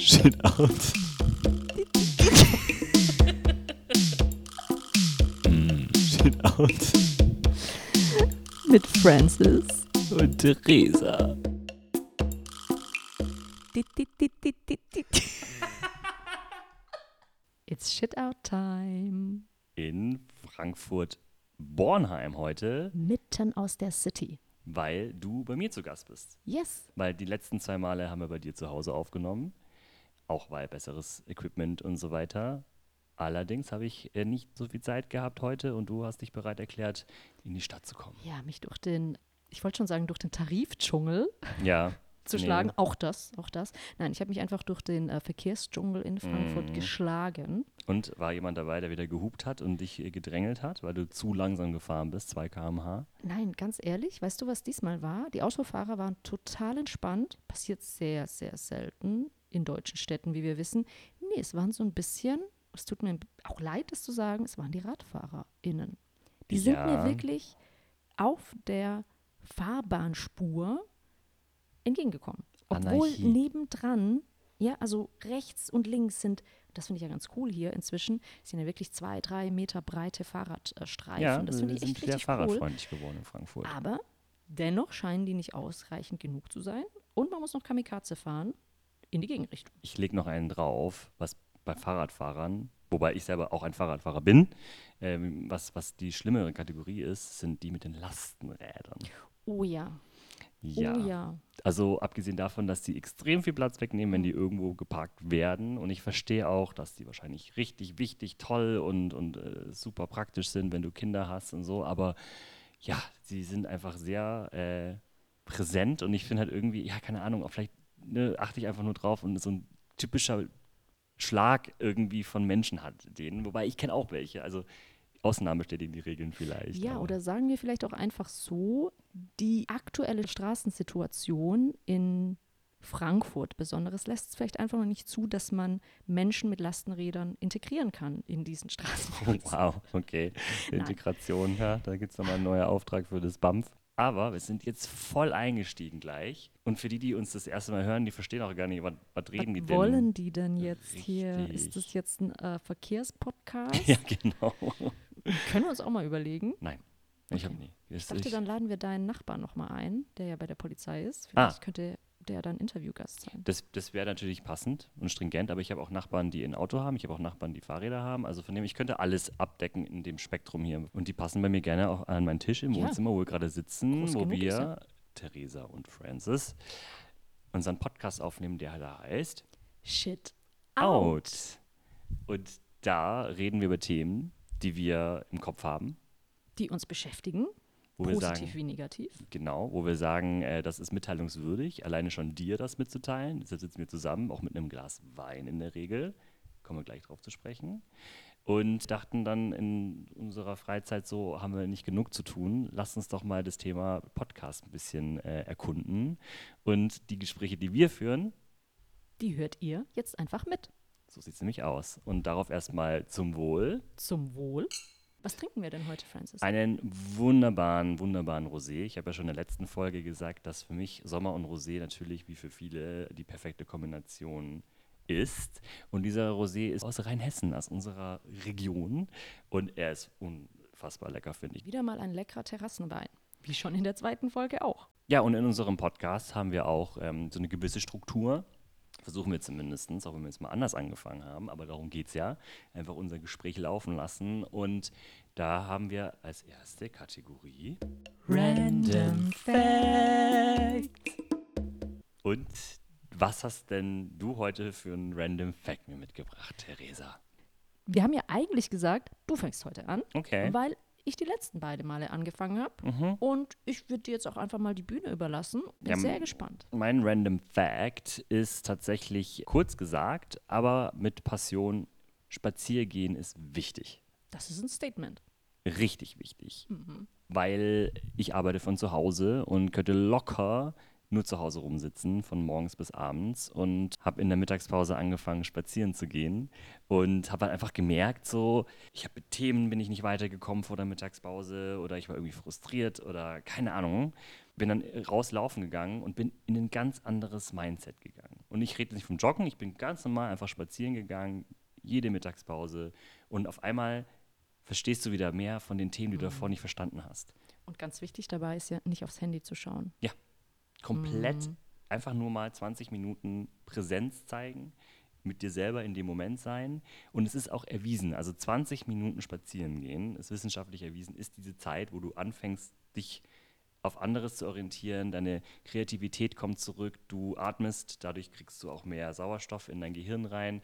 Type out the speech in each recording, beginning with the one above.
Shit out. mm, shit out. Mit Francis. Und Theresa. It's shit out time. In Frankfurt-Bornheim heute, Mitten aus der City. weil du bei mir zu Gast bist. Yes. Weil die letzten zwei Male haben wir bei dir zu Hause aufgenommen. Auch weil besseres Equipment und so weiter. Allerdings habe ich äh, nicht so viel Zeit gehabt heute und du hast dich bereit erklärt, in die Stadt zu kommen. Ja, mich durch den, ich wollte schon sagen, durch den Tarifdschungel Ja. zu Nee. schlagen. Auch das, auch das. Nein, ich habe mich einfach durch den äh, Verkehrsdschungel in Frankfurt Mhm. geschlagen. Und war jemand dabei, der wieder gehupt hat und dich äh, gedrängelt hat, weil du zu langsam gefahren bist, 2 km/h? Nein, ganz ehrlich, weißt du, was diesmal war? Die Autofahrer waren total entspannt. Passiert sehr, sehr selten in deutschen Städten, wie wir wissen. Nee, es waren so ein bisschen, es tut mir auch leid, das zu sagen, es waren die RadfahrerInnen. Die sind Ja. mir wirklich auf der Fahrbahnspur entgegengekommen. Obwohl Anarchie. nebendran, ja, also rechts und links sind, das finde ich ja ganz cool hier inzwischen, sind ja wirklich zwei, drei Meter breite Fahrradstreifen. Ja, das wir finde ich sind echt sehr richtig cool. fahrradfreundlich geworden in Frankfurt. Aber dennoch scheinen die nicht ausreichend genug zu sein. Und man muss noch Kamikaze fahren in die Gegenrichtung. Ich lege noch einen drauf, was bei Fahrradfahrern, wobei ich selber auch ein Fahrradfahrer bin, ähm, was, was die schlimmere Kategorie ist, sind die mit den Lastenrädern. Oh ja, Ja. oh ja. Also abgesehen davon, dass die extrem viel Platz wegnehmen, wenn die irgendwo geparkt werden. Und ich verstehe auch, dass die wahrscheinlich richtig wichtig, toll und, und äh, super praktisch sind, wenn du Kinder hast und so. Aber ja, sie sind einfach sehr äh, präsent und ich finde halt irgendwie, ja, keine Ahnung, auch vielleicht ne, achte ich einfach nur drauf und so ein typischer Schlag irgendwie von Menschen hat den. Wobei ich kenne auch welche. Also Ausnahmen bestätigen die Regeln vielleicht. Ja, aber- oder sagen wir vielleicht auch einfach so, die aktuelle Straßensituation in Frankfurt besonderes lässt es vielleicht einfach noch nicht zu, dass man Menschen mit Lastenrädern integrieren kann in diesen Oh, Straßen. wow, okay. Integration, ja, da gibt es nochmal einen neuen Auftrag für das BAMF. Aber wir sind jetzt voll eingestiegen gleich. Und für die, die uns das erste Mal hören, die verstehen auch gar nicht, was, was reden die Was denn? wollen die denn jetzt hier? Richtig. Ist das jetzt ein äh, Verkehrspodcast? Ja, genau. Können wir uns auch mal überlegen. Nein, ich habe nie. Ich dachte, ich- dann laden wir deinen Nachbarn nochmal ein, der ja bei der Polizei ist. Ah. Vielleicht könnte der dann Interviewgast sein. Das, das wäre natürlich passend und stringent, aber ich habe auch Nachbarn, die ein Auto haben, ich habe auch Nachbarn, die Fahrräder haben. Also von dem, ich könnte alles abdecken in dem Spektrum hier. Und die passen bei mir gerne auch an meinen Tisch im Ja. Wohnzimmer, wo wir gerade sitzen, Groß wo genug wir, er. Theresa und Francis, unseren Podcast aufnehmen, der da heißt Shit. Out. Und da reden wir über Themen, die wir im Kopf haben, Die uns beschäftigen, wo wir positiv sagen, wie negativ. genau, wo wir sagen, äh, das ist mitteilungswürdig, alleine schon dir das mitzuteilen. Deshalb sitzen wir zusammen, auch mit einem Glas Wein in der Regel. Kommen wir gleich drauf zu sprechen. Und dachten dann in unserer Freizeit so, haben wir nicht genug zu tun. Lass uns doch mal das Thema Podcast ein bisschen äh, erkunden. Und die Gespräche, die wir führen, Die hört ihr jetzt einfach mit. so sieht es nämlich aus. Und darauf erstmal zum Wohl. Zum Wohl. Was trinken wir denn heute, Francis? Einen wunderbaren, wunderbaren Rosé. Ich habe ja schon in der letzten Folge gesagt, dass für mich Sommer und Rosé natürlich wie für viele die perfekte Kombination ist. Und dieser Rosé ist aus Rheinhessen, aus unserer Region. Und er ist unfassbar lecker, finde ich. Wieder mal ein leckerer Terrassenwein. Wie schon in der zweiten Folge auch. Ja, und in unserem Podcast haben wir auch ähm, so eine gewisse Struktur. Versuchen wir zumindest, auch wenn wir jetzt mal anders angefangen haben, aber darum geht es ja. Einfach unser Gespräch laufen lassen. Und da haben wir als erste Kategorie Random Fact. Und was hast denn du heute für einen Random Fact mir mitgebracht, Theresa? Wir haben ja eigentlich gesagt, du fängst heute an, Okay. weil ich die letzten beiden Male angefangen habe. Mhm. Und ich würde dir jetzt auch einfach mal die Bühne überlassen. Bin Ja, sehr gespannt. Mein Random Fact ist tatsächlich kurz gesagt, aber mit Passion. Spaziergehen ist wichtig. Das ist ein Statement. Richtig wichtig. Mhm. Weil ich arbeite von zu Hause und könnte locker nur zu Hause rumsitzen, von morgens bis abends und habe in der Mittagspause angefangen, spazieren zu gehen und habe halt einfach gemerkt, so, ich habe mit Themen, bin ich nicht weitergekommen vor der Mittagspause oder ich war irgendwie frustriert oder keine Ahnung. Bin dann rauslaufen gegangen und bin in ein ganz anderes Mindset gegangen. Und ich rede nicht vom Joggen, ich bin ganz normal einfach spazieren gegangen, jede Mittagspause. Und auf einmal verstehst du wieder mehr von den Themen, die du davor nicht verstanden hast. Und ganz wichtig dabei ist ja, nicht aufs Handy zu schauen. Ja, komplett mhm. einfach nur mal 20 Minuten Präsenz zeigen, mit dir selber in dem Moment sein. Und es ist auch erwiesen, also 20 Minuten spazieren gehen, ist wissenschaftlich erwiesen, ist diese Zeit, wo du anfängst, dich auf anderes zu orientieren, deine Kreativität kommt zurück, du atmest, dadurch kriegst du auch mehr Sauerstoff in dein Gehirn rein,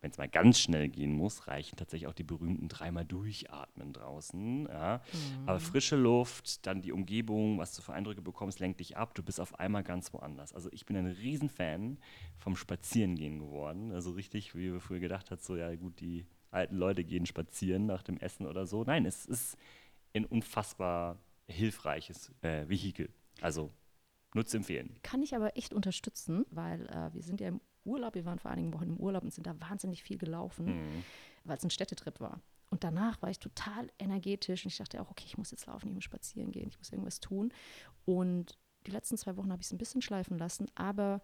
wenn es mal ganz schnell gehen muss, reichen tatsächlich auch die berühmten dreimal durchatmen draußen. Ja. Mhm. Aber frische Luft, dann die Umgebung, was du für Eindrücke bekommst, lenkt dich ab. Du bist auf einmal ganz woanders. Also ich bin ein Riesenfan vom Spazierengehen geworden. Also richtig, wie wir früher gedacht hat, so ja gut, die alten Leute gehen spazieren nach dem Essen oder so. Nein, es ist ein unfassbar hilfreiches äh, Vehikel. Also Nutz empfehlen. Kann ich aber echt unterstützen, weil äh, wir sind ja im Urlaub, wir waren vor einigen Wochen im Urlaub und sind da wahnsinnig viel gelaufen, mhm. weil es ein Städtetrip war. Und danach war ich total energetisch und ich dachte auch, okay, ich muss jetzt laufen, ich muss spazieren gehen, ich muss irgendwas tun. Und die letzten zwei Wochen habe ich es ein bisschen schleifen lassen, aber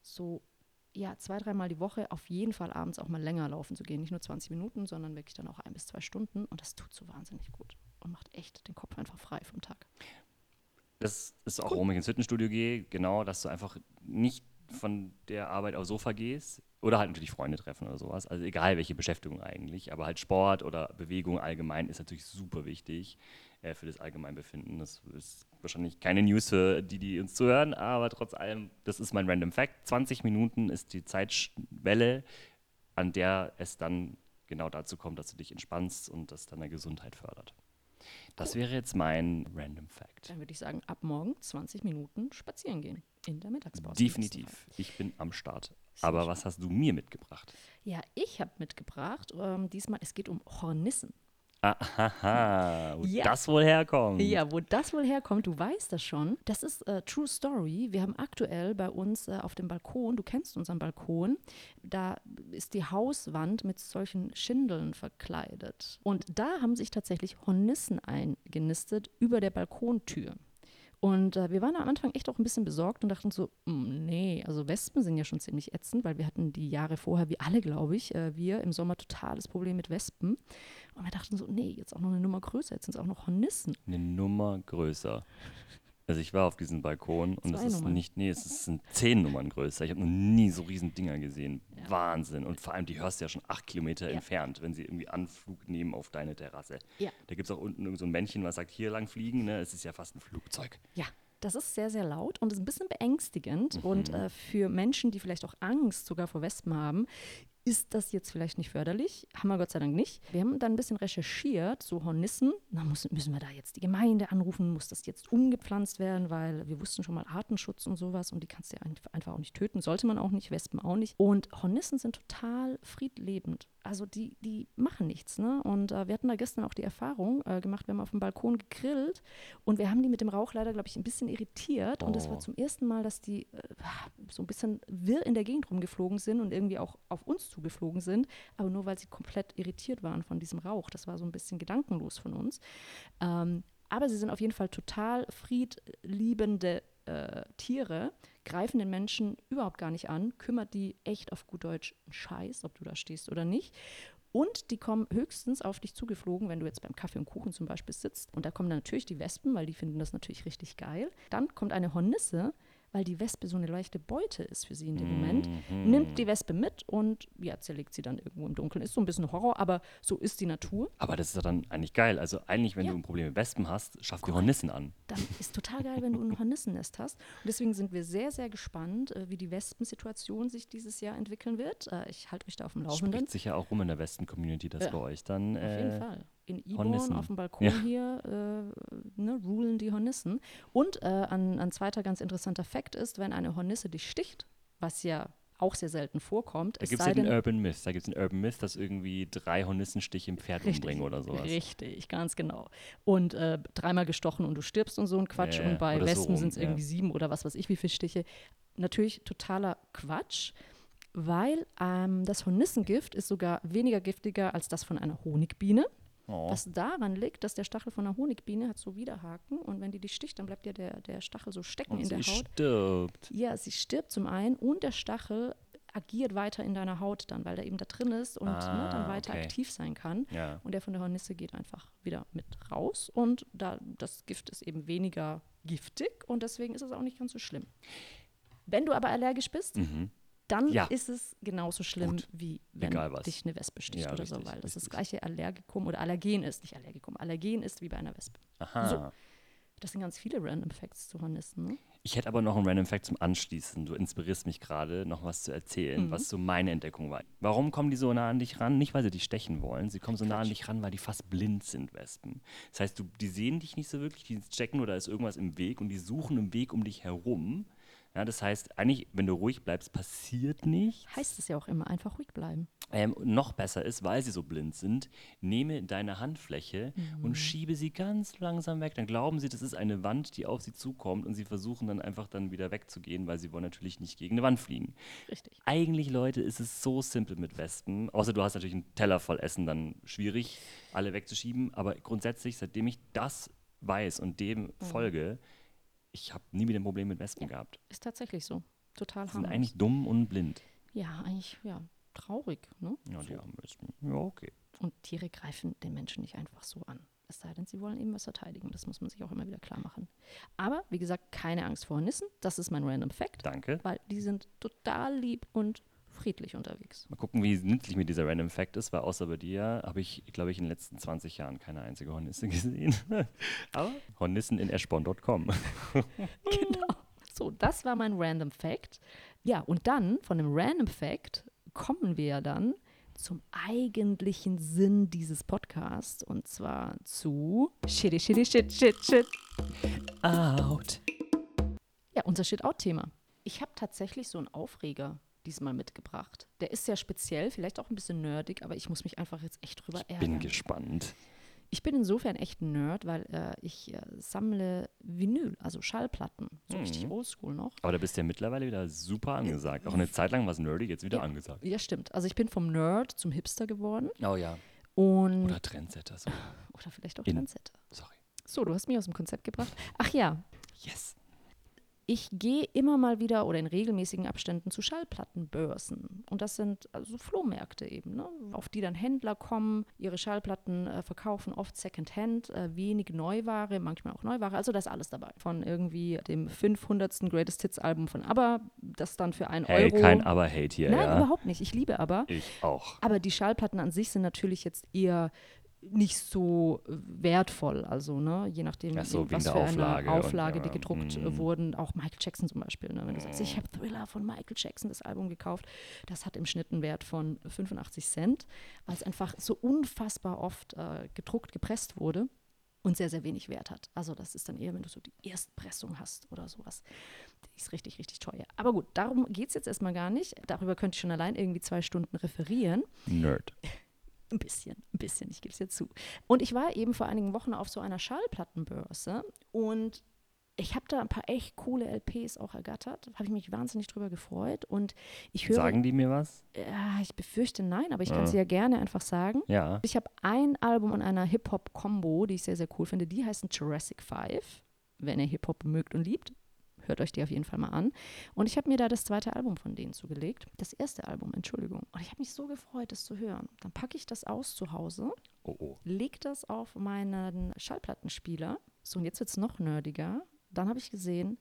so ja, zwei, dreimal die Woche auf jeden Fall abends auch mal länger laufen zu gehen. Nicht nur 20 Minuten, sondern wirklich dann auch ein bis zwei Stunden. Und das tut so wahnsinnig gut und macht echt den Kopf einfach frei vom Tag. Das ist auch, warum ich ins Fitnessstudio gehe, genau, dass du einfach nicht von der Arbeit aufs Sofa gehst oder halt natürlich Freunde treffen oder sowas. Also egal welche Beschäftigung eigentlich, aber halt Sport oder Bewegung allgemein ist natürlich super wichtig äh, für das Allgemeinbefinden. Das ist wahrscheinlich keine News für die, die uns zuhören, aber trotz allem, das ist mein Random Fact. 20 Minuten ist die Zeitwelle, an der es dann genau dazu kommt, dass du dich entspannst und das deine Gesundheit fördert. Das wäre jetzt mein Random Fact. Dann würde ich sagen, ab morgen 20 Minuten spazieren gehen in der Mittagspause. Definitiv. Ich bin am Start. Aber was hast du mir mitgebracht? Ja, ich habe mitgebracht, ähm, diesmal, es geht um Hornissen. Aha, wo ja. das wohl herkommt. Ja, wo das wohl herkommt, du weißt das schon. Das ist äh, True Story. Wir haben aktuell bei uns äh, auf dem Balkon, du kennst unseren Balkon, da ist die Hauswand mit solchen Schindeln verkleidet. Und da haben sich tatsächlich Hornissen eingenistet über der Balkontür. Und äh, wir waren am Anfang echt auch ein bisschen besorgt und dachten so, mm, nee, also Wespen sind ja schon ziemlich ätzend, weil wir hatten die Jahre vorher, wie alle, glaube ich, äh, wir im Sommer totales Problem mit Wespen. Und wir dachten so, nee, jetzt auch noch eine Nummer größer, jetzt sind es auch noch Hornissen. Eine Nummer größer. Also ich war auf diesem Balkon und es ist Nummern. nicht, nee, es sind zehn Nummern größer. Ich habe noch nie so riesen Dinger gesehen. Ja. Wahnsinn. Und vor allem, die hörst du ja schon acht Kilometer ja. entfernt, wenn sie irgendwie Anflug nehmen auf deine Terrasse. Ja. Da gibt es auch unten irgend so ein Männchen, was sagt, hier lang fliegen. Ne? Es ist ja fast ein Flugzeug. Ja, das ist sehr, sehr laut und ist ein bisschen beängstigend. Mhm. Und äh, für Menschen, die vielleicht auch Angst sogar vor Wespen haben, ist das jetzt vielleicht nicht förderlich? Haben wir Gott sei Dank nicht. Wir haben dann ein bisschen recherchiert, so Hornissen. Na, muss, müssen wir da jetzt die Gemeinde anrufen? Muss das jetzt umgepflanzt werden? Weil wir wussten schon mal Artenschutz und sowas und die kannst du ja einfach auch nicht töten. Sollte man auch nicht, Wespen auch nicht. Und Hornissen sind total friedlebend. Also die, die machen nichts. Ne? Und äh, wir hatten da gestern auch die Erfahrung äh, gemacht, wir haben auf dem Balkon gegrillt und wir haben die mit dem Rauch leider, glaube ich, ein bisschen irritiert. Oh. Und es war zum ersten Mal, dass die äh, so ein bisschen wirr in der Gegend rumgeflogen sind und irgendwie auch auf uns zugeflogen sind, aber nur weil sie komplett irritiert waren von diesem Rauch. Das war so ein bisschen gedankenlos von uns. Ähm, aber sie sind auf jeden Fall total friedliebende äh, Tiere, greifen den Menschen überhaupt gar nicht an, kümmert die echt auf gut Deutsch einen Scheiß, ob du da stehst oder nicht. Und die kommen höchstens auf dich zugeflogen, wenn du jetzt beim Kaffee und Kuchen zum Beispiel sitzt. Und da kommen dann natürlich die Wespen, weil die finden das natürlich richtig geil. Dann kommt eine Hornisse, weil die Wespe so eine leichte Beute ist für sie in dem Moment, mhm. nimmt die Wespe mit und ja, zerlegt sie dann irgendwo im Dunkeln. Ist so ein bisschen Horror, aber so ist die Natur. Aber das ist ja dann eigentlich geil. Also eigentlich, wenn ja. du ein Problem mit Wespen hast, schaff die Hornissen an. Dann ist total geil, wenn du ein Hornissennest hast. Und deswegen sind wir sehr, sehr gespannt, äh, wie die Wespensituation sich dieses Jahr entwickeln wird. Äh, ich halte euch da auf dem Laufenden. Spricht sich ja auch rum in der Westen-Community, dass ja. bei euch dann. Äh, auf jeden Fall in Iborn auf dem Balkon ja. hier äh, ne, rulen die Hornissen. Und äh, ein, ein zweiter ganz interessanter Fakt ist, wenn eine Hornisse dich sticht, was ja auch sehr selten vorkommt. Da gibt es ja den Urban Myth. Da gibt es den Urban Myth, dass irgendwie drei Hornissenstiche im Pferd richtig, umbringen oder sowas. Richtig, ganz genau. Und äh, dreimal gestochen und du stirbst und so ein Quatsch. Ja, und bei Wespen so sind es irgendwie ja. sieben oder was weiß ich, wie viele Stiche. Natürlich totaler Quatsch weil ähm, das Hornissengift ist sogar weniger giftiger als das von einer Honigbiene. Oh. Was daran liegt, dass der Stachel von einer Honigbiene hat so Widerhaken und wenn die dich sticht, dann bleibt ja der, der Stachel so stecken Und in der sie Haut. stirbt. Ja, sie stirbt zum einen und der Stachel agiert weiter in deiner Haut dann, weil der eben da drin ist und ne, dann Ah, weiter okay. aktiv sein kann. Ja. Und der von der Hornisse geht einfach wieder mit raus und da, das Gift ist eben weniger giftig und deswegen ist es auch nicht ganz so schlimm. Wenn du aber allergisch bist, Mhm. Dann Ja. ist es genauso schlimm, Gut. wie wenn dich eine Wespe sticht Ja, oder so, richtig, weil das das richtig. gleiche Allergikum oder Allergen ist, nicht Allergikum, Allergen ist wie bei einer Wespe. Aha. So. Das sind ganz viele Random Facts zu Hornissen. Ne? Ich hätte aber noch einen Random Fact zum Anschließen. Du inspirierst mich gerade, noch was zu erzählen, Mhm. was so meine Entdeckung war. Warum kommen die so nah an dich ran? Nicht, weil sie dich stechen wollen. Sie kommen so nah an dich ran, weil die fast blind sind, Wespen. Das heißt, du, die sehen dich nicht so wirklich, die checken oder ist irgendwas im Weg und die suchen einen Weg um dich herum. Ja, das heißt, eigentlich, wenn du ruhig bleibst, passiert nichts. Heißt es ja auch immer, einfach ruhig bleiben. Ähm, noch besser ist, weil sie so blind sind, nehme deine Handfläche Mhm. und schiebe sie ganz langsam weg. Dann glauben sie, das ist eine Wand, die auf sie zukommt und sie versuchen dann einfach dann wieder wegzugehen, weil sie wollen natürlich nicht gegen eine Wand fliegen. Richtig. Eigentlich, Leute, ist es so simpel mit Wespen. Außer du hast natürlich einen Teller voll Essen, dann schwierig, alle wegzuschieben. Aber grundsätzlich, seitdem ich das weiß und dem Mhm. folge, ich habe nie wieder ein Problem mit Wespen gehabt. Ist tatsächlich so. Total Sie sind harmlos. eigentlich dumm und blind. Ja, eigentlich, ja, traurig. Ne? Ja, die So. armen Wespen. Ja, okay. Und Tiere greifen den Menschen nicht einfach so an. Es sei denn, sie wollen eben was verteidigen. Das muss man sich auch immer wieder klar machen. Aber wie gesagt, keine Angst vor Hornissen. Das ist mein Random Fact, Danke. weil die sind total lieb und friedlich unterwegs. Mal gucken, wie nützlich mir dieser Random Fact ist, weil außer bei dir habe ich, glaube ich, in den letzten 20 Jahren keine einzige Hornisse gesehen. Aber Hornissen in eschborn.com. genau. So, das war mein Random Fact. Ja, und dann von dem Random Fact kommen wir dann zum eigentlichen Sinn dieses Podcasts und zwar zu Shitty, Shitty, Shit, Shit, Shit. Out. Ja, unser Shit-Out-Thema. Ich habe tatsächlich so einen Aufreger diesmal mitgebracht. Der ist sehr speziell, vielleicht auch ein bisschen nerdig, aber ich muss mich einfach jetzt echt drüber ärgern. Bin gespannt. Ich bin insofern echt ein Nerd, weil äh, ich äh, sammle Vinyl, also Schallplatten. So richtig Mhm. oldschool noch. Aber da bist du ja mittlerweile wieder super angesagt. Auch eine Zeit lang war es nerdy, jetzt wieder Ja. angesagt. Ja, stimmt. Also ich bin vom Nerd zum Hipster geworden Oh ja. und Oder Trendsetter. So. oder vielleicht auch In- Trendsetter. Sorry. So, du hast mich aus dem Konzept gebracht. Ach ja, Yes. Ich gehe immer mal wieder oder in regelmäßigen Abständen zu Schallplattenbörsen. Und das sind also Flohmärkte eben, ne? auf die dann Händler kommen, ihre Schallplatten äh, verkaufen, oft Secondhand, äh, wenig Neuware, manchmal auch Neuware. Also da ist alles dabei. Von irgendwie dem 500. Greatest Hits Album von ABBA, das dann für einen Hey, Euro. kein Aber-Hate hier, Nein, ja? überhaupt nicht. Ich liebe ABBA. Ich auch. Aber die Schallplatten an sich sind natürlich jetzt eher nicht so wertvoll, also ne, je nachdem, Ach so, wegen was für Auflage eine und, Auflage die ja, gedruckt mm. wurden, auch Michael Jackson zum Beispiel. Ne, wenn du sagst, ich habe Thriller von Michael Jackson, das Album gekauft, das hat im Schnitt einen Wert von 85 Cent, weil es einfach so unfassbar oft äh, gedruckt, gepresst wurde und sehr, sehr wenig Wert hat. Also das ist dann eher, wenn du so die Erstpressung hast oder sowas. Die ist richtig, richtig teuer. Aber gut, darum geht es jetzt erstmal gar nicht. Darüber könnte ich schon allein irgendwie zwei Stunden referieren. Nerd. Ein bisschen, ein bisschen, ich gebe es dir zu. Und ich war eben vor einigen Wochen auf so einer Schallplattenbörse und ich habe da ein paar echt coole LPs auch ergattert. Habe ich mich wahnsinnig drüber gefreut. Und ich höre, Sagen die mir was? ja, ich befürchte nein, aber ich kann es ja gerne einfach sagen. Ja. Ich habe ein Album und einer Hip-Hop-Kombo, die ich sehr, sehr cool finde. Die heißen Jurassic 5. Wenn ihr Hip-Hop mögt und liebt, hört euch die auf jeden Fall mal an. Und ich habe mir da das zweite Album von denen zugelegt. Das erste Album, Entschuldigung. Und ich habe mich so gefreut, das zu hören. Dann packe ich das aus zu Hause, Oh, oh. leg das auf meinen Schallplattenspieler. So, und jetzt wird es noch nerdiger. Dann habe ich gesehen,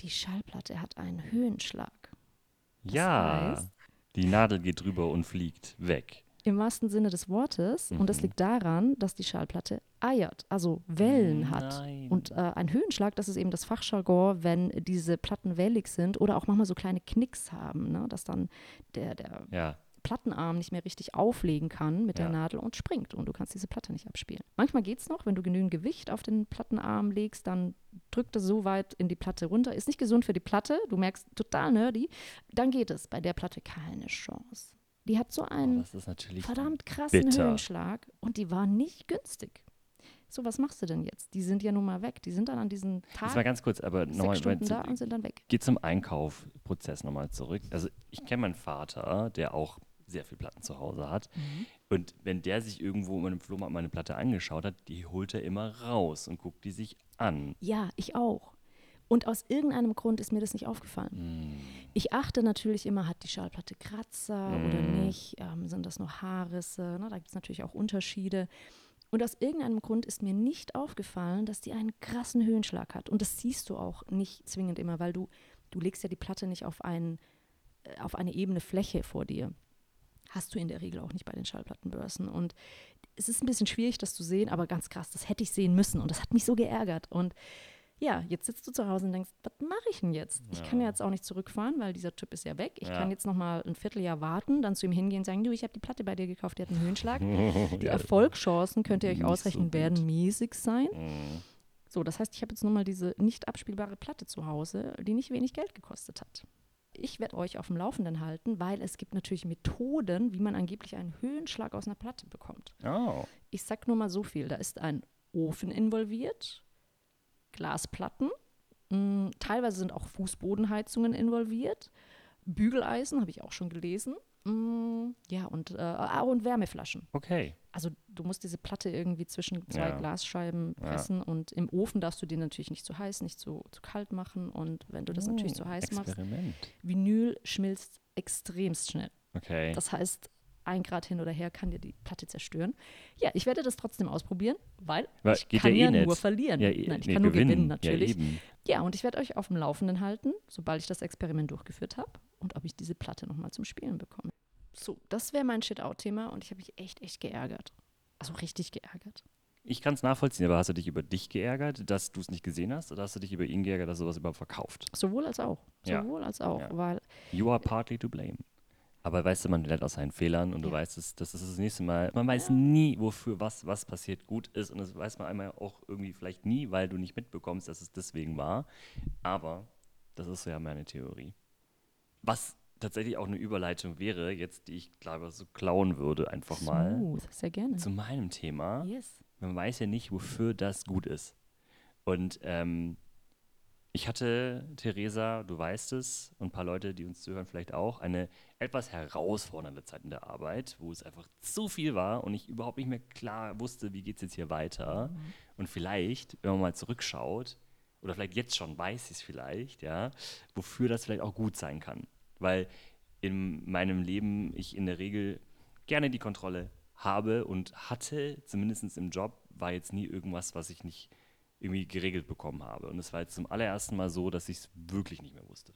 die Schallplatte hat einen Höhenschlag. Das Ja. heißt- Die Nadel geht drüber und fliegt weg. Im wahrsten Sinne des Wortes. Und das Mhm. liegt daran, dass die Schallplatte eiert, also Wellen hat. Nein. Und äh, ein Höhenschlag, das ist eben das Fachjargon, wenn diese Platten wellig sind oder auch manchmal so kleine Knicks haben, ne? dass dann der, der Ja. Plattenarm nicht mehr richtig auflegen kann mit der Ja. Nadel und springt und du kannst diese Platte nicht abspielen. Manchmal geht es noch, wenn du genügend Gewicht auf den Plattenarm legst, dann drückt es so weit in die Platte runter. Ist nicht gesund für die Platte, du merkst, total nerdy. Dann geht es. Bei der Platte keine Chance. Die hat so Oh, einen natürlich. verdammt krassen bitter. Höhenschlag und die war nicht günstig. So, was machst du denn jetzt? Die sind ja nun mal weg. Die sind dann an diesen Jetzt mal Tag ganz kurz, aber nochmal. Stunden da und sind dann weg. Geht zum Einkaufprozess nochmal zurück. Also ich kenne meinen Vater, der auch sehr viel Platten zu Hause hat. Mhm. Und wenn der sich irgendwo in einem Flohmarkt mal eine Platte angeschaut hat, die holt er immer raus und guckt die sich an. Ja, ich auch. Und aus irgendeinem Grund ist mir das nicht aufgefallen. Hm. Ich achte natürlich immer, hat die Schallplatte Kratzer oder Mm. nicht? Ähm, sind das nur Haarrisse? Ne? Da gibt es natürlich auch Unterschiede. Und aus irgendeinem Grund ist mir nicht aufgefallen, dass die einen krassen Höhenschlag hat. Und das siehst du auch nicht zwingend immer, weil du, du legst ja die Platte nicht auf, einen, äh, auf eine ebene Fläche vor dir. Hast du in der Regel auch nicht bei den Schallplattenbörsen. Und es ist ein bisschen schwierig, das zu sehen, aber ganz krass, das hätte ich sehen müssen. Und das hat mich so geärgert. Und ja, jetzt sitzt du zu Hause und denkst, was mache ich denn jetzt? Ich kann ja jetzt auch nicht zurückfahren, weil dieser Typ ist ja weg. Ich Ja. kann jetzt noch mal ein Vierteljahr warten, dann zu ihm hingehen und sagen, du, ich habe die Platte bei dir gekauft, die hat einen Höhenschlag. Die Ja. Erfolgschancen, könnt ihr euch so ausrechnen, gut. werden mäßig sein. Hm. So, das heißt, ich habe jetzt nur mal diese nicht abspielbare Platte zu Hause, die nicht wenig Geld gekostet hat. Ich werde euch auf dem Laufenden halten, weil es gibt natürlich Methoden, wie man angeblich einen Höhenschlag aus einer Platte bekommt. Oh. Ich sag nur mal so viel, da ist ein Ofen involviert, Glasplatten, mh, teilweise sind auch Fußbodenheizungen involviert, Bügeleisen habe ich auch schon gelesen. mh, ja, und, äh, ah, und Wärmeflaschen. Okay. Also du musst diese Platte irgendwie zwischen zwei Ja. Glasscheiben Ja. pressen und im Ofen darfst du die natürlich nicht zu heiß, nicht zu, zu kalt machen und wenn du das natürlich zu heiß machst, Experiment. Vinyl schmilzt extremst schnell. Okay. Das heißt, ein Grad hin oder her kann dir die Platte zerstören. Ja, ich werde das trotzdem ausprobieren, weil Weil ich kann ja ja, eh nicht. nur verlieren. ja, eh- Nein, ich nee, kann nur gewinnen, Ja, natürlich. eben. Ja, und ich werde euch auf dem Laufenden halten, sobald ich das Experiment durchgeführt habe und ob ich diese Platte nochmal zum Spielen bekomme. So, das wäre mein Shit-Out-Thema und ich habe mich echt, echt geärgert. Also richtig geärgert. Ich kann es nachvollziehen, aber hast du dich über dich geärgert, dass du es nicht gesehen hast, oder hast du dich über ihn geärgert, dass er sowas überhaupt verkauft? Sowohl als auch. Ja. Sowohl als auch, Ja. weil You are partly to blame. Aber weißt du, man lernt aus seinen Fehlern und du Ja. weißt, es, das ist das nächste Mal. Man weiß nie, wofür was, was passiert gut ist. Und das weiß man einmal auch irgendwie vielleicht nie, weil du nicht mitbekommst, dass es deswegen war. Aber das ist so ja meine Theorie. Was tatsächlich auch eine Überleitung wäre, jetzt, die ich glaube, so klauen würde, einfach mal Smooth, sehr gerne. zu meinem Thema. yes. man weiß ja nicht, wofür das gut ist. Und ähm, ich hatte, Theresa, du weißt es, und ein paar Leute, die uns zuhören, vielleicht auch, eine etwas herausfordernde Zeit in der Arbeit, wo es einfach zu viel war und ich überhaupt nicht mehr klar wusste, wie geht es jetzt hier weiter. Und vielleicht, wenn man mal zurückschaut, oder vielleicht jetzt schon weiß ich es vielleicht, ja, wofür das vielleicht auch gut sein kann. Weil in meinem Leben ich in der Regel gerne die Kontrolle habe und hatte, zumindest im Job, war jetzt nie irgendwas, was ich nicht irgendwie geregelt bekommen habe. Und es war jetzt zum allerersten Mal so, dass ich es wirklich nicht mehr wusste.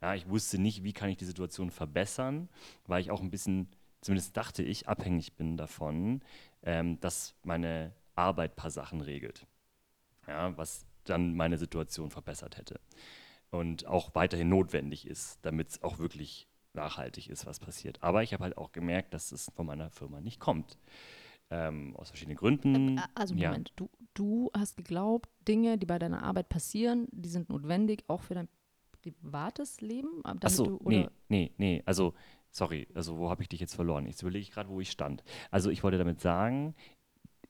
Ja, ich wusste nicht, wie kann ich die Situation verbessern, weil ich auch ein bisschen, zumindest dachte ich, abhängig bin davon, ähm, dass meine Arbeit ein paar Sachen regelt. Ja, was dann meine Situation verbessert hätte. Und auch weiterhin notwendig ist, damit es auch wirklich nachhaltig ist, was passiert. Aber ich habe halt auch gemerkt, dass es von meiner Firma nicht kommt. Ähm, aus verschiedenen Gründen. Ä- Also Ja. Moment, du, du hast geglaubt, Dinge, die bei deiner Arbeit passieren, die sind notwendig, auch für dein privates Leben? Damit Ach so, du, nee, oder, nee, nee. Also, sorry, also wo habe ich dich jetzt verloren? Jetzt überlege ich gerade, wo ich stand. Also ich wollte damit sagen,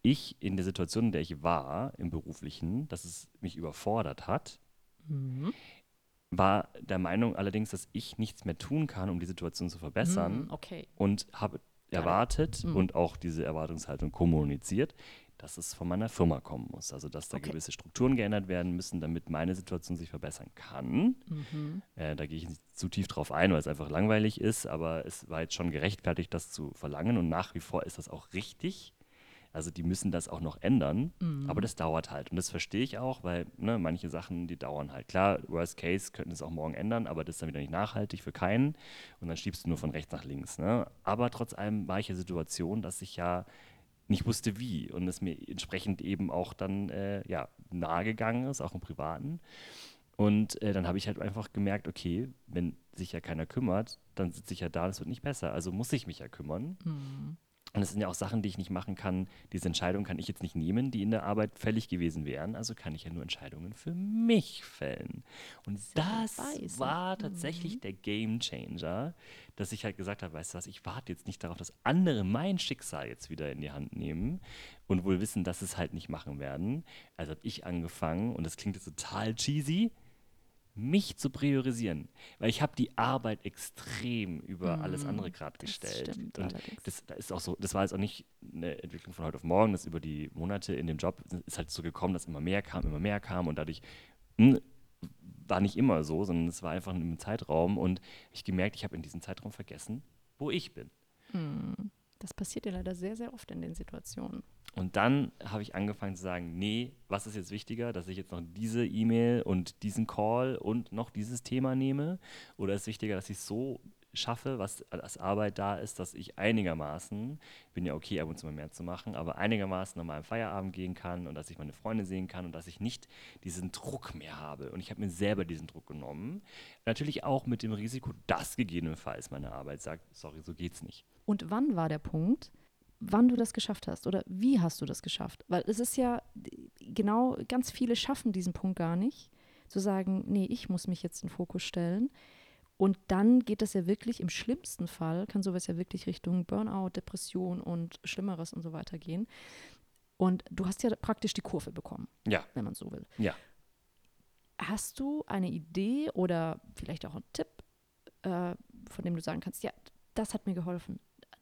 ich in der Situation, in der ich war, im beruflichen, dass es mich überfordert hat, Mhm. war der Meinung allerdings, dass ich nichts mehr tun kann, um die Situation zu verbessern Mhm, okay. und habe erwartet Mhm. und auch diese Erwartungshaltung kommuniziert, dass es von meiner Firma kommen muss. Also dass da Okay. gewisse Strukturen geändert werden müssen, damit meine Situation sich verbessern kann. Mhm. Äh, da gehe ich nicht zu tief drauf ein, weil es einfach langweilig ist, aber es war jetzt schon gerechtfertigt, das zu verlangen und nach wie vor ist das auch richtig. Also die müssen das auch noch ändern, Mhm. aber das dauert halt und das verstehe ich auch, weil ne, manche Sachen, die dauern halt. Klar, Worst Case könnten es auch morgen ändern, aber das ist dann wieder nicht nachhaltig für keinen und dann schiebst du nur von rechts nach links. Ne? Aber trotz allem war ich in der Situation, dass ich ja nicht wusste wie und es mir entsprechend eben auch dann äh, ja, nahegegangen ist, auch im Privaten. Und äh, dann habe ich halt einfach gemerkt, okay, wenn sich ja keiner kümmert, dann sitze ich ja da, das wird nicht besser. Also muss ich mich ja kümmern. Mhm. Und es sind ja auch Sachen, die ich nicht machen kann. Diese Entscheidungen kann ich jetzt nicht nehmen, die in der Arbeit fällig gewesen wären. Also kann ich ja nur Entscheidungen für mich fällen. Und das beißen. war tatsächlich der Game Changer, dass ich halt gesagt habe, weißt du was, ich warte jetzt nicht darauf, dass andere mein Schicksal jetzt wieder in die Hand nehmen und wohl wissen, dass sie es halt nicht machen werden. Also habe ich angefangen, und das klingt jetzt total cheesy, mich zu priorisision. Weil ich habe die Arbeit extrem über mm, alles andere gerade gestellt. Stimmt, und das, das, ist auch so, das war jetzt auch nicht eine Entwicklung von heute auf morgen, das über die Monate in dem Job ist halt so gekommen, dass immer mehr kam, immer mehr kam und dadurch mh, hm, war nicht immer so, sondern es war einfach ein Zeitraum und ich gemerkt, ich habe in diesem Zeitraum vergessen, wo ich bin. Mm. Das passiert ja leider sehr, sehr oft in den Situationen. Und dann habe ich angefangen zu sagen, nee, was ist jetzt wichtiger, dass ich jetzt noch diese E-Mail und diesen Call und noch dieses Thema nehme? Oder ist es wichtiger, dass ich es so schaffe, was als Arbeit da ist, dass ich einigermaßen, bin ja okay, ab und zu mal mehr zu machen, aber einigermaßen nochmal am Feierabend gehen kann und dass ich meine Freunde sehen kann und dass ich nicht diesen Druck mehr habe. Und ich habe mir selber diesen Druck genommen. Natürlich auch mit dem Risiko, dass gegebenenfalls meine Arbeit sagt, sorry, so geht's nicht. Und wann war der Punkt, wann du das geschafft hast oder wie hast du das geschafft? Weil es ist ja genau, ganz viele schaffen diesen Punkt gar nicht, zu sagen, nee, ich muss mich jetzt in den Fokus stellen. Und dann geht das ja wirklich, im schlimmsten Fall kann sowas ja wirklich Richtung Burnout, Depression und Schlimmeres und so weiter gehen. Und du hast ja praktisch die Kurve bekommen, ja. wenn man so will. Ja. Hast du eine Idee oder vielleicht auch einen Tipp, äh, von dem du sagen kannst, ja, das hat mir geholfen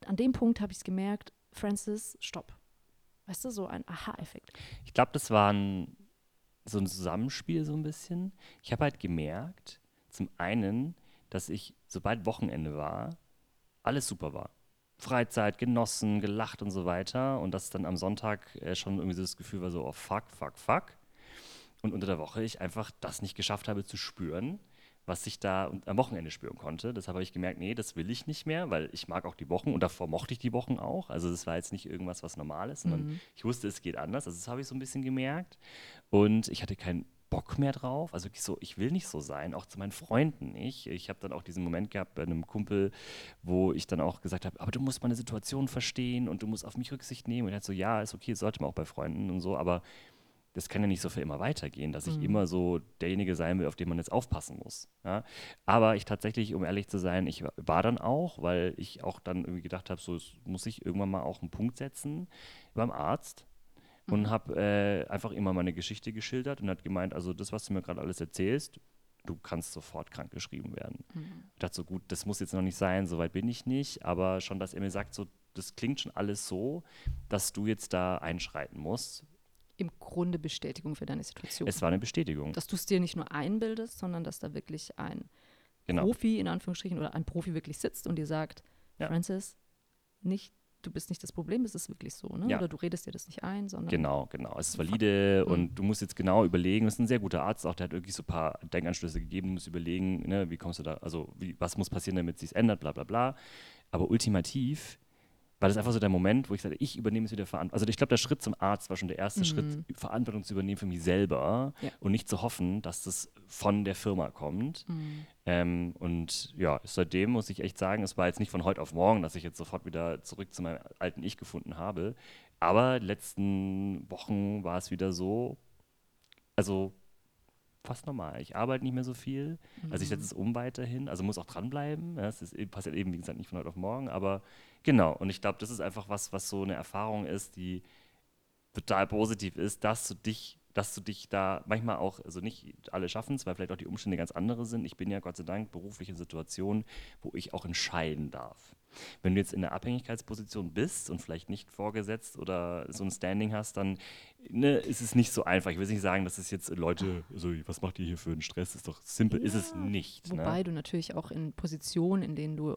an dem Punkt habe ich es gemerkt, Francis, stopp. Weißt du, so ein Aha-Effekt. Ich glaube, das war ein, so ein Zusammenspiel so ein bisschen. Ich habe halt gemerkt, zum einen, dass ich, sobald Wochenende war, alles super war. Freizeit genossen, gelacht und so weiter. Und dass dann am Sonntag äh, schon irgendwie so das Gefühl war so, oh fuck, fuck, fuck. Und unter der Woche ich einfach das nicht geschafft habe zu spüren was ich da am Wochenende spüren konnte. Deshalb habe ich gemerkt, nee, das will ich nicht mehr, weil ich mag auch die Wochen und davor mochte ich die Wochen auch. Also das war jetzt nicht irgendwas, was normal ist, sondern mhm. ich wusste, es geht anders. Also das habe ich so ein bisschen gemerkt. Und ich hatte keinen Bock mehr drauf. Also so, ich will nicht so sein, auch zu meinen Freunden nicht. Ich habe dann auch diesen Moment gehabt bei einem Kumpel, wo ich dann auch gesagt habe, aber du musst meine Situation verstehen und du musst auf mich Rücksicht nehmen. Und er hat so, ja, ist okay, sollte man auch bei Freunden und so, aber das kann ja nicht so für immer weitergehen, dass ich mhm. immer so derjenige sein will, auf den man jetzt aufpassen muss. Ja? Aber ich tatsächlich, um ehrlich zu sein, ich war dann auch, weil ich auch dann irgendwie gedacht habe, so muss ich irgendwann mal auch einen Punkt setzen beim Arzt mhm. und habe äh, einfach immer meine Geschichte geschildert und hat gemeint, also das, was du mir gerade alles erzählst, du kannst sofort krank geschrieben werden. Mhm. Ich dachte so, gut, das muss jetzt noch nicht sein, soweit bin ich nicht, aber schon, dass er mir sagt, so, das klingt schon alles so, dass du jetzt da einschreiten musst im Grunde Bestätigung für deine Situation. Es war eine Bestätigung. Dass du es dir nicht nur einbildest, sondern dass da wirklich ein genau. Profi in Anführungsstrichen oder ein Profi wirklich sitzt und dir sagt, ja. Francis, nicht, du bist nicht das Problem, es ist wirklich so, ne? Ja. Oder du redest dir das nicht ein, sondern. Genau, genau. Es ist valide mhm. und du musst jetzt genau überlegen, es ist ein sehr guter Arzt auch, der hat wirklich so ein paar Denkanstöße gegeben, du musst überlegen, ne, wie kommst du da, also wie, was muss passieren, damit es sich ändert, bla bla bla. Aber ultimativ war das einfach so der Moment, wo ich sagte, ich übernehme es wieder Verantwortung. Also ich glaube, der Schritt zum Arzt war schon der erste mhm. Schritt, Verantwortung zu übernehmen für mich selber ja. und nicht zu hoffen, dass das von der Firma kommt. Mhm. Ähm, und ja, seitdem muss ich echt sagen, es war jetzt nicht von heute auf morgen, dass ich jetzt sofort wieder zurück zu meinem alten Ich gefunden habe. Aber letzten Wochen war es wieder so, also fast normal. Ich arbeite nicht mehr so viel. Mhm. Also ich setze es um weiterhin. Also muss auch dranbleiben. Ja, es ist, passiert eben, wie gesagt, nicht von heute auf morgen. Aber genau. Und ich glaube, das ist einfach was, was so eine Erfahrung ist, die total positiv ist, dass du dich, dass du dich da manchmal auch, also nicht alle schaffen es, weil vielleicht auch die Umstände ganz andere sind. Ich bin ja Gott sei Dank beruflich in Situationen, wo ich auch entscheiden darf. Wenn du jetzt in der Abhängigkeitsposition bist und vielleicht nicht vorgesetzt oder so ein Standing hast, dann ne, ist es nicht so einfach. Ich will nicht sagen, dass es jetzt Leute, also was macht ihr hier für einen Stress? Ist doch simpel, ja, ist es nicht. Ne? Wobei ne? du natürlich auch in Positionen, in denen du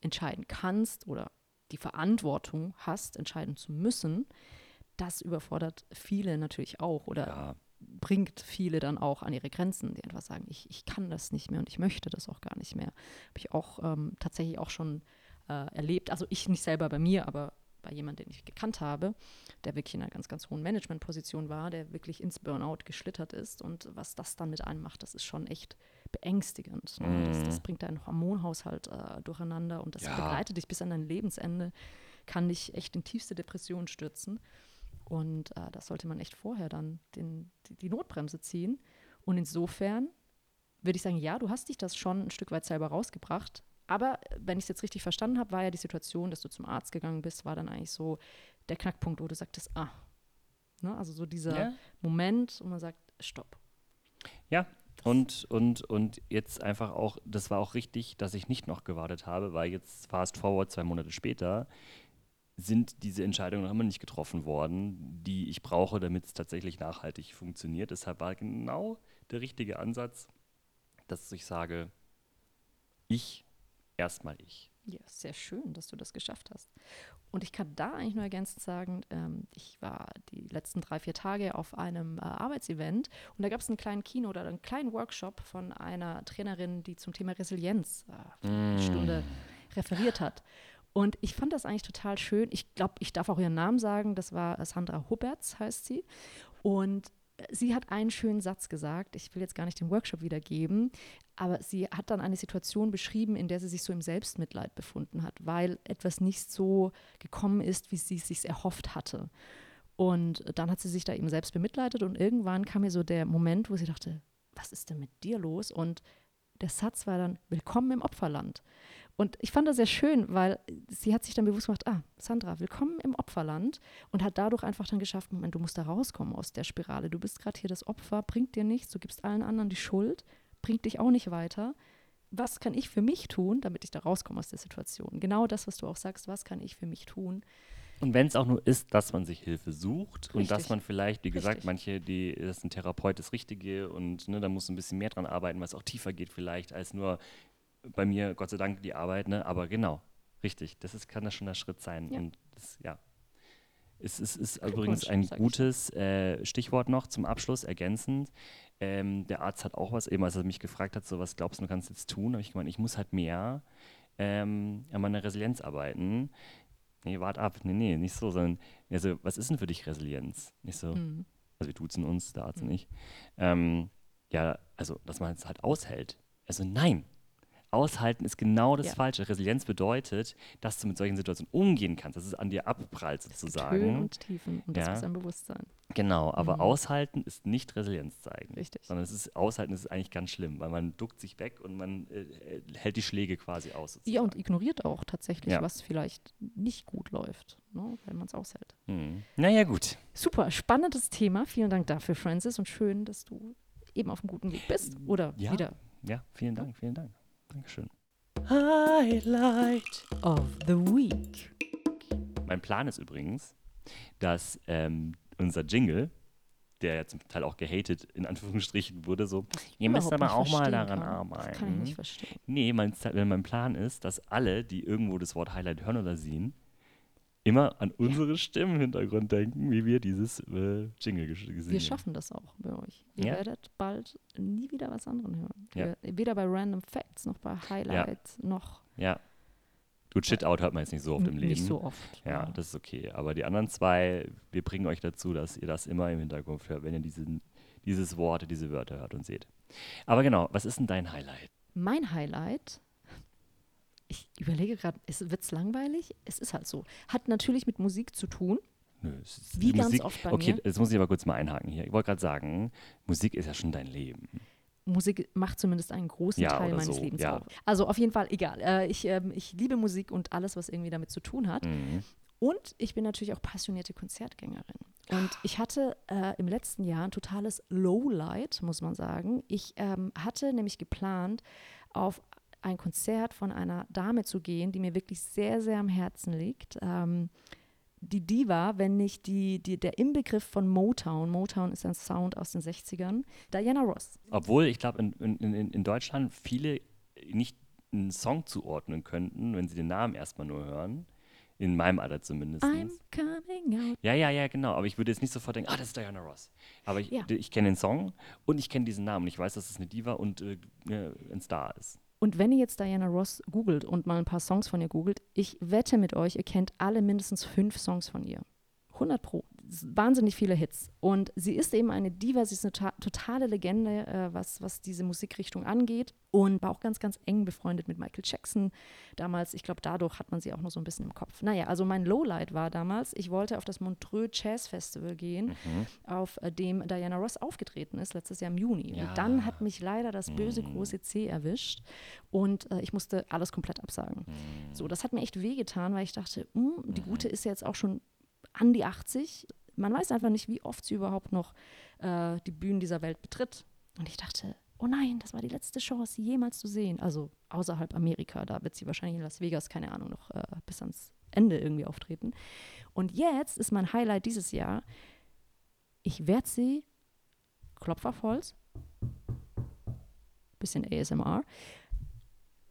entscheiden kannst oder die Verantwortung hast, entscheiden zu müssen, das überfordert viele natürlich auch oder ja. bringt viele dann auch an ihre Grenzen, die einfach sagen, ich, ich kann das nicht mehr und ich möchte das auch gar nicht mehr. Habe ich auch ähm, tatsächlich auch schon äh, erlebt. Also ich nicht selber bei mir, aber bei jemandem, den ich gekannt habe, der wirklich in einer ganz, ganz hohen Managementposition war, der wirklich ins Burnout geschlittert ist. Und was das dann mit einem macht, das ist schon echt beängstigend. Mm. Das, das, bringt deinen Hormonhaushalt äh, durcheinander und das ja. begleitet dich bis an dein Lebensende, kann dich echt in tiefste Depressionen stürzen. Und äh, da sollte man echt vorher dann den, die, die Notbremse ziehen. Und insofern würde ich sagen, ja, du hast dich das schon ein Stück weit selber rausgebracht, aber wenn ich es jetzt richtig verstanden habe, war ja die Situation, dass du zum Arzt gegangen bist, war dann eigentlich so der Knackpunkt, wo du sagtest, ah. Ne? Also so dieser ja. Moment, wo man sagt, stopp. Ja, Und, und, und jetzt einfach auch, das war auch richtig, dass ich nicht noch gewartet habe, weil jetzt fast forward zwei Monate später sind diese Entscheidungen noch immer nicht getroffen worden, die ich brauche, damit es tatsächlich nachhaltig funktioniert. Deshalb war genau der richtige Ansatz, dass ich sage, ich, erstmal ich. Ja, sehr schön, dass du das geschafft hast. Und ich kann da eigentlich nur ergänzend sagen, ähm, ich war die letzten drei, vier Tage auf einem äh, Arbeitsevent und da gab es einen kleinen Kino oder einen kleinen Workshop von einer Trainerin, die zum Thema Resilienz äh, eine Mm. Stunde referiert hat. Und ich fand das eigentlich total schön. Ich glaube, ich darf auch ihren Namen sagen. Das war Sandra Huberts, heißt sie. Und äh, sie hat einen schönen Satz gesagt. Ich will jetzt gar nicht den Workshop wiedergeben, aber sie hat dann eine Situation beschrieben, in der sie sich so im Selbstmitleid befunden hat, weil etwas nicht so gekommen ist, wie sie es sich erhofft hatte. Und dann hat sie sich da eben selbst bemitleidet und irgendwann kam ihr so der Moment, wo sie dachte, was ist denn mit dir los? Und der Satz war dann, willkommen im Opferland. Und ich fand das sehr schön, weil sie hat sich dann bewusst gemacht, ah, Sandra, willkommen im Opferland und hat dadurch einfach dann geschafft, Moment, du musst da rauskommen aus der Spirale. Du bist gerade hier das Opfer, bringt dir nichts, du gibst allen anderen die Schuld, bringt dich auch nicht weiter. Was kann ich für mich tun, damit ich da rauskomme aus der Situation? Genau das, was du auch sagst, was kann ich für mich tun? Und wenn es auch nur ist, dass man sich Hilfe sucht und dass Richtig. man vielleicht, wie gesagt, Richtig. manche, die, das ist ein Therapeut das Richtige und ne, da muss ein bisschen mehr dran arbeiten, was auch tiefer geht vielleicht, als nur bei mir, Gott sei Dank, die Arbeit, ne? Aber genau, richtig, das ist, kann das schon der Schritt sein. Ja. Und das, ja. Es ist, ist Glückwunsch, übrigens ein gutes äh, Stichwort noch zum Abschluss, ergänzend. Ähm, der Arzt hat auch was, eben als er mich gefragt hat, so was glaubst du, du kannst jetzt tun, habe ich gemeint, ich muss halt mehr ähm, an meiner Resilienz arbeiten. Nee, wart ab. Nee, nee, nicht so, sondern, also, was ist denn für dich Resilienz? Nicht so, Mhm. also wir duzen uns, der Arzt und Mhm. ich. Ähm, ja, also, dass man es halt aushält. Also, nein. Aushalten ist genau das Ja. Falsche. Resilienz bedeutet, dass du mit solchen Situationen umgehen kannst, dass es an dir abprallt Höhen sozusagen. und Tiefen und das Ja. ist ein Bewusstsein. Genau, aber Mhm. aushalten ist nicht Resilienz zeigen. Richtig. Sondern es ist aushalten ist eigentlich ganz schlimm, weil man duckt sich weg und man äh, äh, hält die Schläge quasi aus. Ja, und sozusagen. ignoriert auch tatsächlich, Ja. was vielleicht nicht gut läuft, ne, weil man es aushält. Hm. Naja, gut. Super, spannendes Thema. Vielen Dank dafür, Francis, und schön, dass du eben auf einem guten Weg bist oder Ja. wieder Ja, vielen Dank, vielen Dank. Dankeschön. Highlight. of the Week. Mein Plan ist übrigens, dass ähm, unser Jingle, der ja zum Teil auch gehatet in Anführungsstrichen wurde, so, ihr müsst aber auch mal daran kann. arbeiten. Das kann ich nicht verstehen. Nee, mein, Ze- mein Plan ist, dass alle, die irgendwo das Wort Highlight hören oder sehen, immer an unsere Stimmen im Hintergrund denken, wie wir dieses äh, Jingle gesehen Wir schaffen das auch bei euch. Ihr Ja. werdet bald nie wieder was anderes hören. Ja. Weder bei Random Facts noch bei Highlights noch Ja. Gut, Shit-Out hört man jetzt nicht so oft im Leben. nicht so oft. Ja, das ist okay. Aber die anderen zwei, wir bringen euch dazu, dass ihr das immer im Hinterkopf hört, wenn ihr diesen, dieses Wort, diese Wörter hört und seht. Aber genau, was ist denn dein Highlight? Mein Highlight, ich überlege gerade, wird es langweilig? Es ist halt so. Hat natürlich mit Musik zu tun. Nö, es ist Wie ganz Musik. oft bei okay, mir. jetzt muss ich aber kurz mal einhaken hier. Ich wollte gerade sagen, Musik ist ja schon dein Leben. Musik macht zumindest einen großen Ja, Teil meines so, Lebens ja. auf. Also auf jeden Fall, egal. Äh, ich, ähm, ich liebe Musik und alles, was irgendwie damit zu tun hat. Mhm. Und ich bin natürlich auch passionierte Konzertgängerin. Und ich hatte äh, im letzten Jahr ein totales Lowlight, muss man sagen. Ich ähm, hatte nämlich geplant, auf ein Konzert von einer Dame zu gehen, die mir wirklich sehr, sehr am Herzen liegt. Ähm, die Diva, wenn nicht die, die, der Inbegriff von Motown. Motown ist ein Sound aus den 60ern. Diana Ross. Obwohl, ich glaube, in, in, in, Deutschland viele nicht einen Song zuordnen könnten, wenn sie den Namen erstmal nur hören. In meinem Alter zumindest. I'm coming out. Ja, ja, ja, genau. Aber ich würde jetzt nicht sofort denken, ah, das ist Diana Ross. Aber ich, Ja. ich kenne den Song und ich kenne diesen Namen. Ich weiß, dass es eine Diva und äh, ne, ein Star ist. Und wenn ihr jetzt Diana Ross googelt und mal ein paar Songs von ihr googelt, ich wette mit euch, ihr kennt alle mindestens fünf Songs von ihr. 100 Pro. Wahnsinnig viele Hits. Und sie ist eben eine Diva, sie ist eine to totale Legende, äh, was, was diese Musikrichtung angeht. Und war auch ganz, ganz eng befreundet mit Michael Jackson. Damals, ich glaube, dadurch hat man sie auch noch so ein bisschen im Kopf. Naja, also mein Lowlight war damals, ich wollte auf das Montreux Jazz Festival gehen, Mhm. auf äh, dem Diana Ross aufgetreten ist, letztes Jahr im Juni. Ja. Und dann hat mich leider das böse Mhm. große C erwischt und äh, ich musste alles komplett absagen. Mhm. So, das hat mir echt wehgetan, weil ich dachte, "Hm, die Gute ist jetzt auch schon an die 80. Man weiß einfach nicht, wie oft sie überhaupt noch äh, die Bühnen dieser Welt betritt. Und ich dachte, oh nein, das war die letzte Chance, sie jemals zu sehen. Also außerhalb Amerika, da wird sie wahrscheinlich in Las Vegas, keine Ahnung, noch äh, bis ans Ende irgendwie auftreten. Und jetzt ist mein Highlight dieses Jahr, ich werde sie, Klopf auf Holz, bisschen ASMR,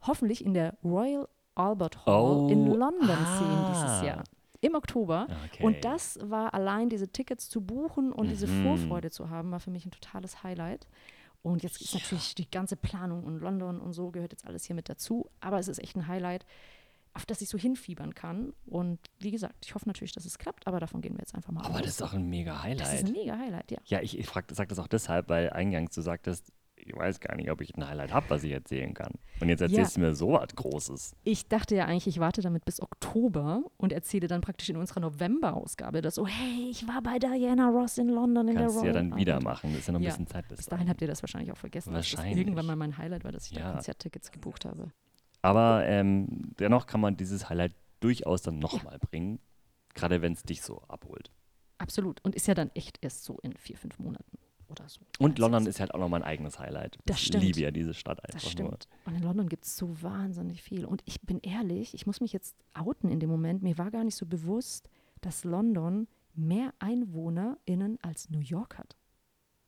hoffentlich in der Royal Albert Hall Oh, in London ah. sehen dieses Jahr. Im Oktober. Okay. Und das war allein diese Tickets zu buchen und diese Mhm. Vorfreude zu haben, war für mich ein totales Highlight. Und jetzt ist natürlich die ganze Planung und London und so gehört jetzt alles hier mit dazu. Aber es ist echt ein Highlight, auf das ich so hinfiebern kann. Und wie gesagt, ich hoffe natürlich, dass es klappt, aber davon gehen wir jetzt einfach mal Aber aus. das ist auch ein mega das Highlight. ist ein mega Highlight, ja. Ja, ich, ich sage das auch deshalb, weil eingangs du sagtest, ich weiß gar nicht, ob ich ein Highlight habe, was ich erzählen kann. Und jetzt erzählst du mir so was Großes. Ich dachte ja eigentlich, ich warte damit bis Oktober und erzähle dann praktisch in unserer November-Ausgabe, dass so, hey, ich war bei Diana Ross in London in Kannst du der ja Royal dann wieder machen. Das ist ja noch ein Ja. bisschen Zeit bis Bis dahin habt ihr das wahrscheinlich auch vergessen, dass das Wahrscheinlich. irgendwann mal mein Highlight war, dass ich da Ja. Konzerttickets gebucht habe. Aber ähm, dennoch kann man dieses Highlight durchaus dann nochmal bringen. Gerade wenn es dich so abholt. Absolut. Und ist ja dann echt erst so in vier, fünf Monaten oder so. Und Also London ist halt auch nochmal ein eigenes Highlight. Das ich stimmt. liebe ja diese Stadt einfach Das stimmt. nur. Und in London gibt es so wahnsinnig viel. Und ich bin ehrlich, ich muss mich jetzt outen in dem Moment. Mir war gar nicht so bewusst, dass London mehr EinwohnerInnen als New York hat.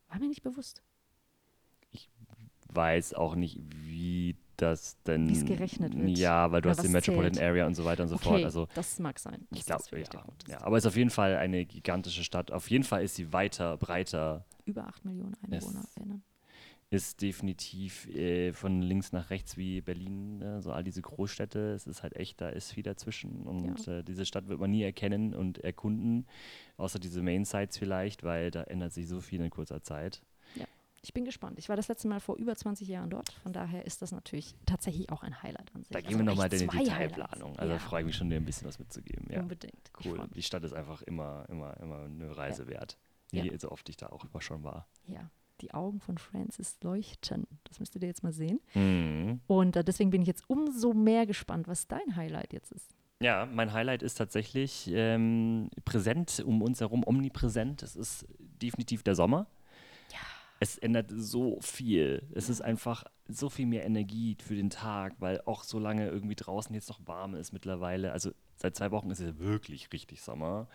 War mir nicht bewusst. Weiß auch nicht, wie das denn. Wie es gerechnet wird. Ja, weil du Oder hast die Metropolitan zählt. Area und so weiter und so okay, fort. Also das mag sein. ich glaube, ja, ja. Aber es ist auf jeden Fall eine gigantische Stadt. Auf jeden Fall ist sie weiter, breiter, Über 8 Millionen EinwohnerInnen. ist definitiv äh, von links nach rechts wie Berlin, äh, so all diese Großstädte. Es ist halt echt, da ist viel dazwischen. Und äh, diese Stadt wird man nie erkennen und erkunden, außer diese Main Sites vielleicht, weil da ändert sich so viel in kurzer Zeit. Ich bin gespannt. Ich war das letzte Mal vor über 20 Jahren dort. Von daher ist das natürlich tatsächlich auch ein Highlight an sich. Da Also gehen wir nochmal in die Detailplanung. Also ja, da freue ich mich schon, dir ein bisschen was mitzugeben. Ja, Unbedingt. Cool. Die. Stadt ist einfach immer, immer, immer eine Reise wert. Wie Ja. so oft ich da auch immer schon war. Ja, die Augen von Francis leuchten. Das müsst ihr dir jetzt mal sehen. Mhm. Und äh, deswegen bin ich jetzt umso mehr gespannt, was dein Highlight jetzt ist. Ja, mein Highlight ist tatsächlich ähm, präsent um uns herum, omnipräsent. Es ist definitiv der Sommer. Es ändert so viel. Es ist einfach so viel mehr Energie für den Tag, weil auch so lange irgendwie draußen jetzt noch warm ist mittlerweile. Also seit zwei Wochen ist es wirklich richtig Sommer,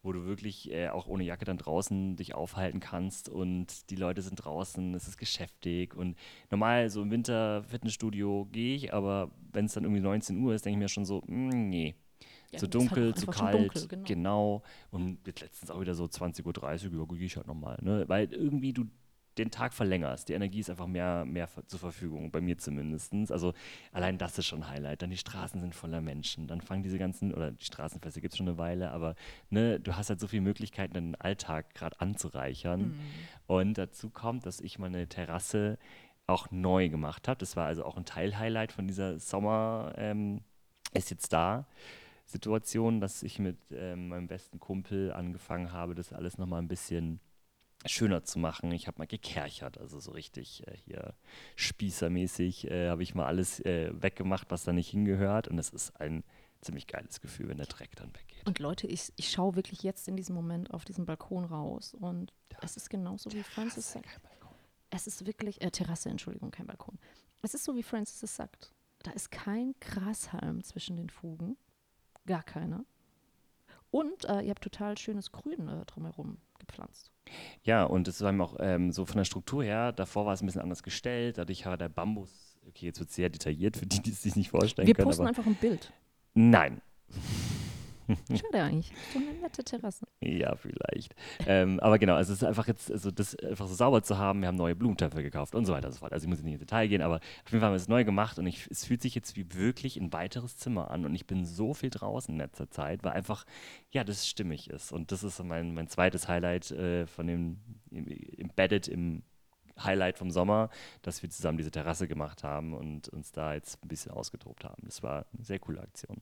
wo du wirklich äh, auch ohne Jacke dann draußen dich aufhalten kannst und die Leute sind draußen, es ist geschäftig und normal so im Winter Fitnessstudio gehe ich, aber wenn es dann irgendwie 19 Uhr ist, denke ich mir schon so, mm, nee. Ja, zu halt dunkel, auch zu kalt, dunkel, genau. genau. Und jetzt letztens auch wieder so 20.30 Uhr, ja, gehe ich halt nochmal. Ne? Weil irgendwie du den Tag verlängerst. Die Energie ist einfach mehr, mehr zur Verfügung, bei mir zumindest. Also allein das ist schon ein Highlight. Dann die Straßen sind voller Menschen. Dann fangen diese ganzen, oder die Straßenfeste gibt es schon eine Weile, aber ne, du hast halt so viele Möglichkeiten, deinen Alltag gerade anzureichern. Mhm. Und dazu kommt, dass ich meine Terrasse auch neu gemacht habe. Das war also auch ein Teil-Highlight von dieser Sommer ähm, ist jetzt da. Situation, dass ich mit ähm, meinem besten Kumpel angefangen habe, das alles nochmal ein bisschen schöner zu machen. Ich habe mal gekerchert, also so richtig äh, hier spießermäßig äh, habe ich mal alles äh, weggemacht, was da nicht hingehört. Und es ist ein ziemlich geiles Gefühl, wenn der Dreck dann weggeht. Und Leute, ich, ich schaue wirklich jetzt in diesem Moment auf diesen Balkon raus und es ist genauso wie Francis sagt. Kein Balkon. Es ist wirklich, äh, Terrasse, Entschuldigung, kein Balkon. Es ist so, wie Francis es sagt. Da ist kein Grashalm zwischen den Fugen. Gar keiner. Und äh, ihr habt total schönes Grün äh, drumherum gepflanzt. Ja, und es war mir auch ähm, so von der Struktur her, davor war es ein bisschen anders gestellt, dadurch war der Bambus, okay, jetzt wird es sehr detailliert für die, die es sich nicht vorstellen Wir können, posten aber einfach ein Bild. nein, Schade eigentlich. So eine nette Terrasse. Ja, vielleicht. ähm, aber genau, also es ist einfach jetzt, also das einfach so sauber zu haben. Wir haben neue Blumentöpfe gekauft und so weiter und so fort. Also ich muss nicht ins Detail gehen, aber auf jeden Fall haben wir es neu gemacht und ich, es fühlt sich jetzt wie wirklich ein weiteres Zimmer an und ich bin so viel draußen in letzter Zeit, weil einfach, ja, das stimmig ist. Und das ist mein, mein zweites Highlight äh, von dem im, Embedded im Highlight vom Sommer, dass wir zusammen diese Terrasse gemacht haben und uns da jetzt ein bisschen ausgetobt haben. Das war eine sehr coole Aktion.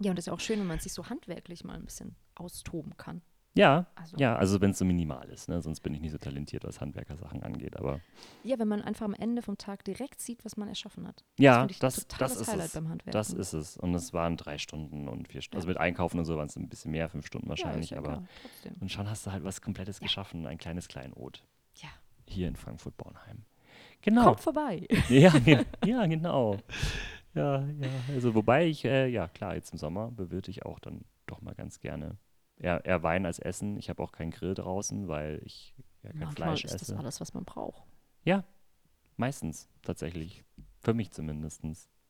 Ja, und das ist ja auch schön, wenn man sich so handwerklich mal ein bisschen austoben kann. Ja, Also- ja, also wenn es so minimal ist, ne? sonst bin ich nicht so talentiert, was Handwerkersachen angeht, aber Ja, wenn man einfach am Ende vom Tag direkt sieht, was man erschaffen hat. Ja, das, totales das ist Highlight es. beim Handwerken. Das ist es. Und es waren drei Stunden und vier Stunden. Also Ja. mit Einkaufen und so waren es ein bisschen mehr, fünf Stunden wahrscheinlich. ja, aber klar, trotzdem. und schon hast du halt was Komplettes Ja. geschaffen, ein kleines Kleinod Ja. hier in Frankfurt-Bornheim. Genau. Kommt vorbei. Ja, ja, ja, genau. Ja, ja. Also wobei ich, äh, ja klar, jetzt im Sommer bewirte ich auch dann doch mal ganz gerne. Eher, eher Wein als Essen. Ich habe auch keinen Grill draußen, weil ich ja kein Manchmal Fleisch ist das esse. alles, was man braucht. Meistens tatsächlich. Für mich zumindest.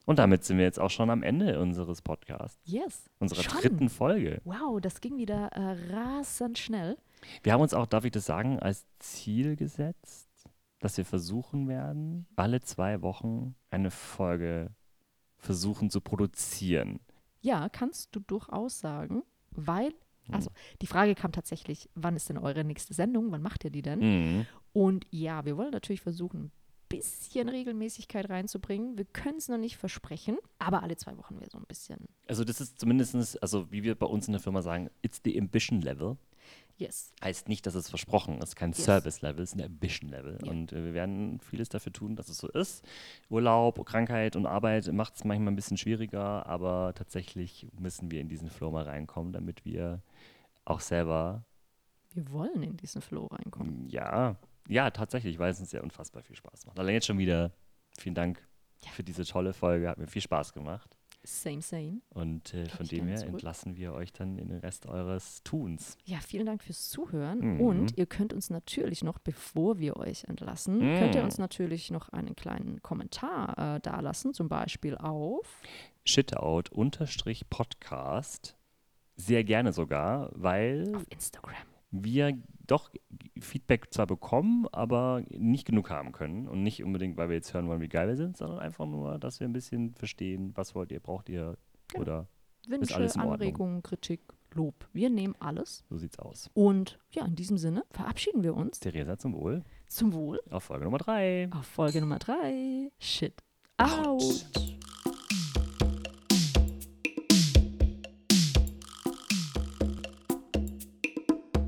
Und damit sind wir jetzt auch schon am Ende unseres Podcasts, Yes. unserer Schon. dritten Folge. Wow, das ging wieder äh, rasend schnell. Wir haben uns auch, darf ich das sagen, als Ziel gesetzt, dass wir versuchen werden, alle zwei Wochen eine Folge versuchen zu produzieren. Ja, kannst du durchaus sagen, weil, Hm. also die Frage kam tatsächlich, wann ist denn eure nächste Sendung? Wann macht ihr die denn? Mhm. Und ja, wir wollen natürlich versuchen, ein bisschen Regelmäßigkeit reinzubringen. Wir können es noch nicht versprechen, aber alle zwei Wochen wäre so ein bisschen. Also das ist zumindest, also wie wir bei uns in der Firma sagen, it's the ambition level. Yes. Heißt nicht, dass es versprochen ist, kein Yes. Service Level, es ist ein Ambition Level. Ja. Und äh, wir werden vieles dafür tun, dass es so ist. Urlaub, Krankheit und Arbeit macht es manchmal ein bisschen schwieriger, aber tatsächlich müssen wir in diesen Flow mal reinkommen, damit wir auch selber, Wir wollen in diesen Flow reinkommen. ja, ja, tatsächlich, weil es uns ja unfassbar viel Spaß macht. Allein jetzt schon wieder vielen Dank Ja. für diese tolle Folge, hat mir viel Spaß gemacht. Same, same. Und äh, von dem her zurück. entlassen wir euch dann in den Rest eures Tuns. Ja, vielen Dank fürs Zuhören. Mhm. Und ihr könnt uns natürlich noch, bevor wir euch entlassen, Mhm. könnt ihr uns natürlich noch einen kleinen Kommentar äh, dalassen, zum Beispiel auf. Shitout-Podcast. Sehr gerne sogar, weil Auf Instagram. wir doch Feedback zwar bekommen, aber nicht genug haben können. Und nicht unbedingt, weil wir jetzt hören wollen, wie geil wir sind, sondern einfach nur, dass wir ein bisschen verstehen, was wollt ihr, braucht ihr Genau. oder Wünsche, alles in Ordnung. Anregungen, Kritik, Lob. Wir nehmen alles. so sieht's aus. Und ja, in diesem Sinne verabschieden wir uns Theresa zum Wohl zum Wohl auf Folge Nummer 3. auf Folge Nummer 3. Shit. Out.